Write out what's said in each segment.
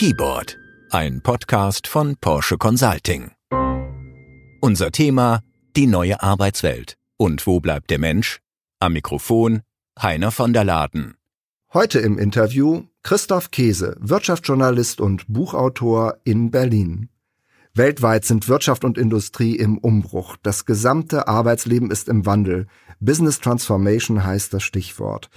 Keyboard, ein Podcast von Porsche Consulting. Unser Thema, die neue Arbeitswelt. Und wo bleibt der Mensch? Am Mikrofon Heiner von der Laden. Heute im Interview Christoph Käse, Wirtschaftsjournalist und Buchautor in Berlin. Weltweit sind Wirtschaft und Industrie im Umbruch. Das gesamte Arbeitsleben ist im Wandel. Business Transformation heißt das Stichwort.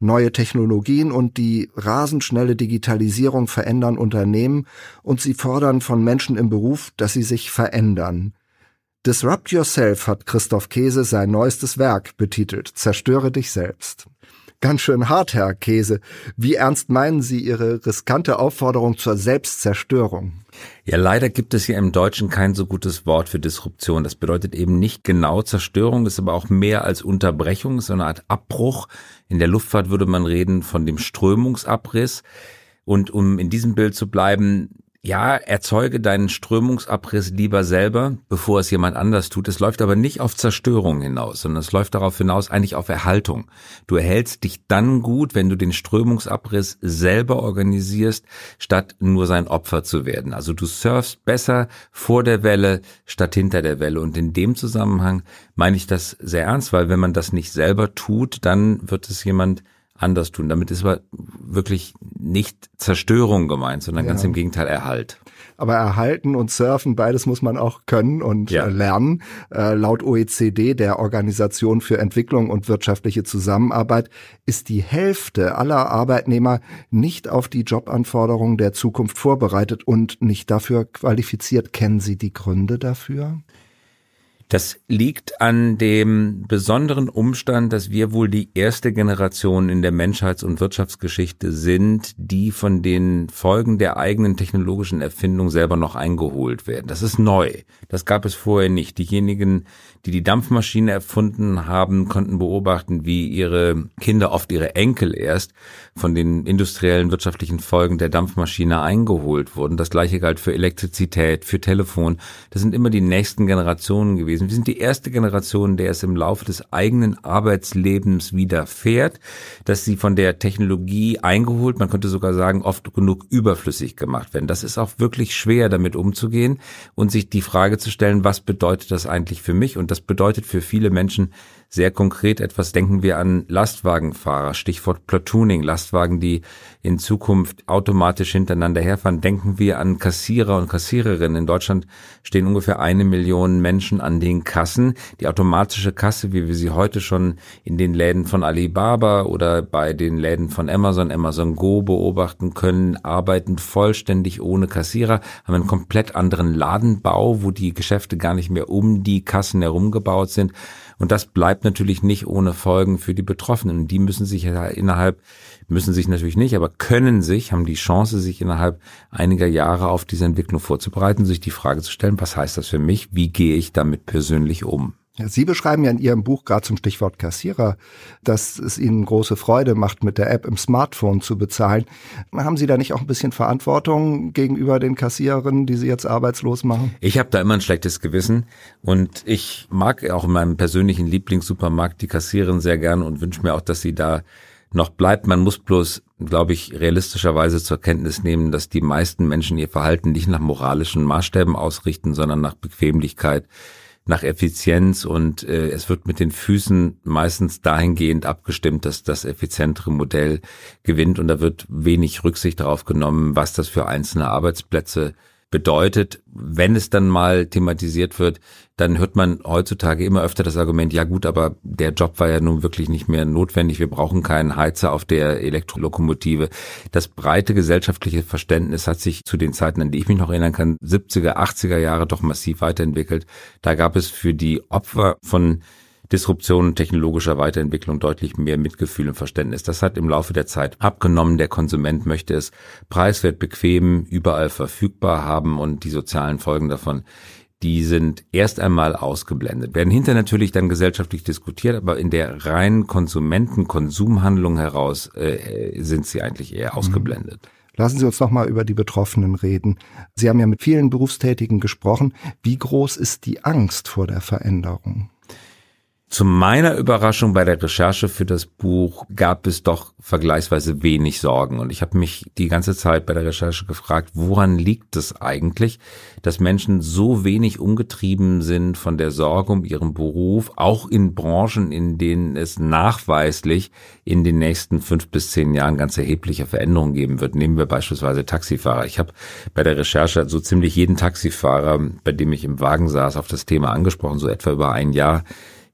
Neue Technologien und die rasend schnelle Digitalisierung verändern Unternehmen und sie fordern von Menschen im Beruf, dass sie sich verändern. Disrupt Yourself hat Christoph Käse sein neuestes Werk betitelt. Zerstöre dich selbst. Ganz schön hart, Herr Käse. Wie ernst meinen Sie Ihre riskante Aufforderung zur Selbstzerstörung? Ja, leider gibt es hier im Deutschen kein so gutes Wort für Disruption. Das bedeutet eben nicht genau Zerstörung, ist aber auch mehr als Unterbrechung, ist so eine Art Abbruch. In der Luftfahrt würde man reden von dem Strömungsabriss. Und um in diesem Bild zu bleiben, ja, erzeuge deinen Strömungsabriss lieber selber, bevor es jemand anders tut. Es läuft aber nicht auf Zerstörung hinaus, sondern es läuft darauf hinaus eigentlich auf Erhaltung. Du erhältst dich dann gut, wenn du den Strömungsabriss selber organisierst, statt nur sein Opfer zu werden. Also du surfst besser vor der Welle statt hinter der Welle. Und in dem Zusammenhang meine ich das sehr ernst, weil wenn man das nicht selber tut, dann wird es jemand anders tun. Damit ist aber wirklich nicht Zerstörung gemeint, sondern ja. ganz im Gegenteil Erhalt. Aber erhalten und surfen, beides muss man auch können und ja. Äh, lernen. Äh, laut OECD, der Organisation für Entwicklung und wirtschaftliche Zusammenarbeit, ist die Hälfte aller Arbeitnehmer nicht auf die Jobanforderungen der Zukunft vorbereitet und nicht dafür qualifiziert. Kennen Sie die Gründe dafür? Das liegt an dem besonderen Umstand, dass wir wohl die erste Generation in der Menschheits- und Wirtschaftsgeschichte sind, die von den Folgen der eigenen technologischen Erfindung selber noch eingeholt werden. Das ist neu. Das gab es vorher nicht. Diejenigen, die die Dampfmaschine erfunden haben, konnten beobachten, wie ihre Kinder, oft ihre Enkel erst, von den industriellen wirtschaftlichen Folgen der Dampfmaschine eingeholt wurden. Das gleiche galt für Elektrizität, für Telefon. Das sind immer die nächsten Generationen gewesen. Wir sind die erste Generation, der es im Laufe des eigenen Arbeitslebens widerfährt, dass sie von der Technologie eingeholt, man könnte sogar sagen, oft genug überflüssig gemacht werden. Das ist auch wirklich schwer, damit umzugehen und sich die Frage zu stellen, was bedeutet das eigentlich für mich? Und das bedeutet für viele Menschen sehr konkret etwas. Denken wir an Lastwagenfahrer, Stichwort Platooning, Lastwagen, die in Zukunft automatisch hintereinander herfahren. Denken wir an Kassierer und Kassiererinnen. In Deutschland stehen ungefähr eine Million Menschen an den Kassen. Die automatische Kasse, wie wir sie heute schon in den Läden von Alibaba oder bei den Läden von Amazon, Amazon Go beobachten können, arbeiten vollständig ohne Kassierer, haben einen komplett anderen Ladenbau, wo die Geschäfte gar nicht mehr um die Kassen herumgebaut sind. Und das bleibt natürlich nicht ohne Folgen für die Betroffenen. Die müssen sich innerhalb, müssen sich natürlich nicht, aber können sich, haben die Chance, sich innerhalb einiger Jahre auf diese Entwicklung vorzubereiten, sich die Frage zu stellen, was heißt das für mich? Wie gehe ich damit persönlich um? Sie beschreiben ja in Ihrem Buch gerade zum Stichwort Kassierer, dass es Ihnen große Freude macht, mit der App im Smartphone zu bezahlen. Haben Sie da nicht auch ein bisschen Verantwortung gegenüber den Kassiererinnen, die Sie jetzt arbeitslos machen? Ich habe da immer ein schlechtes Gewissen und ich mag auch in meinem persönlichen Lieblingssupermarkt die Kassiererin sehr gern und wünsche mir auch, dass sie da noch bleibt. Man muss bloß, glaube ich, realistischerweise zur Kenntnis nehmen, dass die meisten Menschen ihr Verhalten nicht nach moralischen Maßstäben ausrichten, sondern nach Bequemlichkeit nach Effizienz und äh, es wird mit den Füßen meistens dahingehend abgestimmt, dass das effizientere Modell gewinnt und da wird wenig Rücksicht darauf genommen, was das für einzelne Arbeitsplätze bedeutet, wenn es dann mal thematisiert wird, dann hört man heutzutage immer öfter das Argument, ja gut, aber der Job war ja nun wirklich nicht mehr notwendig, wir brauchen keinen Heizer auf der Elektrolokomotive. Das breite gesellschaftliche Verständnis hat sich zu den Zeiten, an die ich mich noch erinnern kann, 70er, 80er Jahre doch massiv weiterentwickelt. Da gab es für die Opfer von Disruption technologischer Weiterentwicklung deutlich mehr Mitgefühl und Verständnis. Das hat im Laufe der Zeit abgenommen. Der Konsument möchte es preiswert, bequem, überall verfügbar haben und die sozialen Folgen davon die sind erst einmal ausgeblendet, werden hinter natürlich dann gesellschaftlich diskutiert, aber in der reinen Konsumenten-Konsumhandlung heraus äh, sind sie eigentlich eher mhm. ausgeblendet. Lassen Sie uns noch mal über die Betroffenen reden. Sie haben ja mit vielen Berufstätigen gesprochen. Wie groß ist die Angst vor der Veränderung? Zu meiner Überraschung bei der Recherche für das Buch gab es doch vergleichsweise wenig Sorgen. Und ich habe mich die ganze Zeit bei der Recherche gefragt, woran liegt es eigentlich, dass Menschen so wenig umgetrieben sind von der Sorge um ihren Beruf, auch in Branchen, in denen es nachweislich in den nächsten fünf bis zehn Jahren ganz erhebliche Veränderungen geben wird. Nehmen wir beispielsweise Taxifahrer. Ich habe bei der Recherche so ziemlich jeden Taxifahrer, bei dem ich im Wagen saß, auf das Thema angesprochen, so etwa über ein Jahr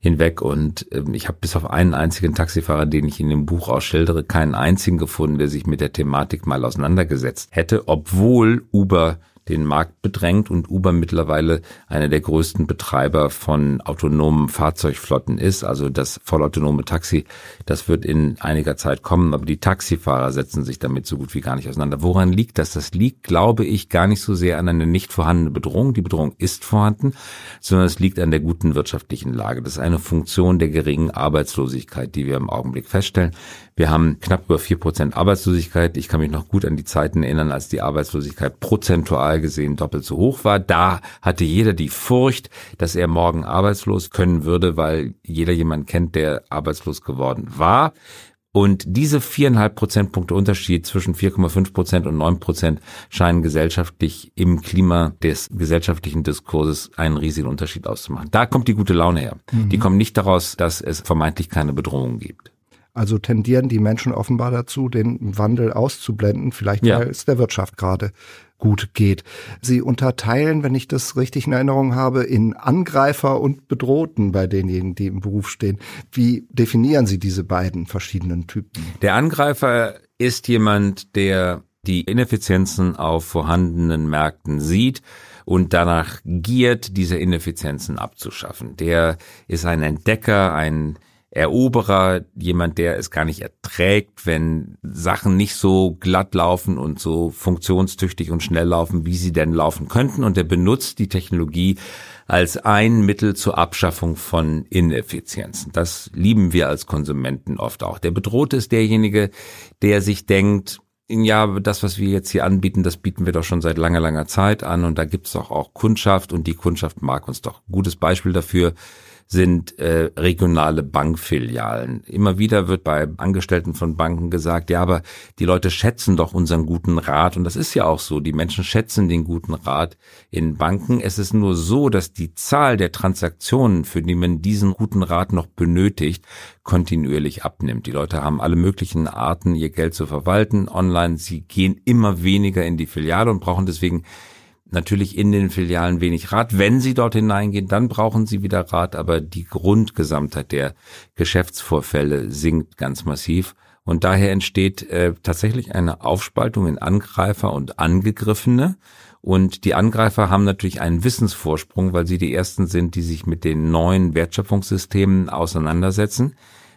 hinweg und ähm, ich habe bis auf einen einzigen Taxifahrer, den ich in dem Buch ausschildere, keinen einzigen gefunden, der sich mit der Thematik mal auseinandergesetzt hätte, obwohl Uber den Markt bedrängt und Uber mittlerweile einer der größten Betreiber von autonomen Fahrzeugflotten ist. Also das vollautonome Taxi, das wird in einiger Zeit kommen, aber die Taxifahrer setzen sich damit so gut wie gar nicht auseinander. Woran liegt das? Das liegt, glaube ich, gar nicht so sehr an einer nicht vorhandenen Bedrohung. Die Bedrohung ist vorhanden, sondern es liegt an der guten wirtschaftlichen Lage. Das ist eine Funktion der geringen Arbeitslosigkeit, die wir im Augenblick feststellen. Wir haben knapp über vier Prozent Arbeitslosigkeit. Ich kann mich noch gut an die Zeiten erinnern, als die Arbeitslosigkeit prozentual gesehen doppelt so hoch war. Da hatte jeder die Furcht, dass er morgen arbeitslos können würde, weil jeder jemand kennt, der arbeitslos geworden war. Und diese viereinhalb Prozentpunkte Unterschied zwischen 4,5 Prozent und 9 Prozent scheinen gesellschaftlich im Klima des gesellschaftlichen Diskurses einen riesigen Unterschied auszumachen. Da kommt die gute Laune her. Mhm. Die kommt nicht daraus, dass es vermeintlich keine Bedrohung gibt. Also tendieren die Menschen offenbar dazu, den Wandel auszublenden, vielleicht ja. weil es der Wirtschaft gerade gut geht. Sie unterteilen, wenn ich das richtig in Erinnerung habe, in Angreifer und Bedrohten bei denjenigen, die im Beruf stehen. Wie definieren Sie diese beiden verschiedenen Typen? Der Angreifer ist jemand, der die Ineffizienzen auf vorhandenen Märkten sieht und danach giert, diese Ineffizienzen abzuschaffen. Der ist ein Entdecker, ein Eroberer, jemand, der es gar nicht erträgt, wenn Sachen nicht so glatt laufen und so funktionstüchtig und schnell laufen, wie sie denn laufen könnten. Und er benutzt die Technologie als ein Mittel zur Abschaffung von Ineffizienzen. Das lieben wir als Konsumenten oft auch. Der Bedrohte ist derjenige, der sich denkt, ja, das, was wir jetzt hier anbieten, das bieten wir doch schon seit langer, langer Zeit an und da gibt's doch auch Kundschaft und die Kundschaft mag uns doch. Gutes Beispiel dafür sind äh, regionale Bankfilialen. Immer wieder wird bei Angestellten von Banken gesagt, ja, aber die Leute schätzen doch unseren guten Rat. Und das ist ja auch so. Die Menschen schätzen den guten Rat in Banken. Es ist nur so, dass die Zahl der Transaktionen, für die man diesen guten Rat noch benötigt, kontinuierlich abnimmt. Die Leute haben alle möglichen Arten, ihr Geld zu verwalten online. Sie gehen immer weniger in die Filiale und brauchen deswegen natürlich in den Filialen wenig Rat. Wenn Sie dort hineingehen, dann brauchen Sie wieder Rat, aber die Grundgesamtheit der Geschäftsvorfälle sinkt ganz massiv. Und daher entsteht äh, tatsächlich eine Aufspaltung in Angreifer und Angegriffene. Und die Angreifer haben natürlich einen Wissensvorsprung, weil sie die ersten sind, die sich mit den neuen Wertschöpfungssystemen auseinandersetzen.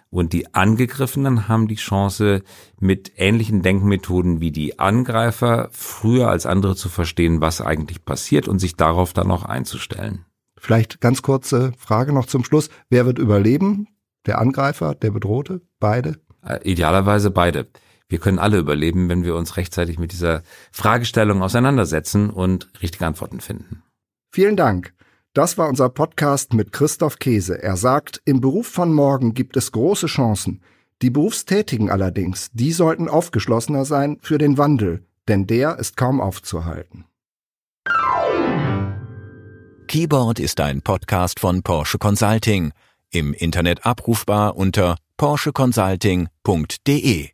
Und die Angegriffenen haben die Chance, mit ähnlichen Denkmethoden wie die Angreifer früher als andere zu verstehen, was eigentlich passiert und sich darauf dann auch einzustellen. Vielleicht ganz kurze Frage noch zum Schluss. Wer wird überleben? Der Angreifer, der Bedrohte? Beide? Äh, idealerweise beide. Wir können alle überleben, wenn wir uns rechtzeitig mit dieser Fragestellung auseinandersetzen und richtige Antworten finden. Vielen Dank. Das war unser Podcast mit Christoph Käse. Er sagt, im Beruf von morgen gibt es große Chancen. Die Berufstätigen allerdings, die sollten aufgeschlossener sein für den Wandel, denn der ist kaum aufzuhalten. Keyboard ist ein Podcast von Porsche Consulting, im Internet abrufbar unter porscheconsulting.de.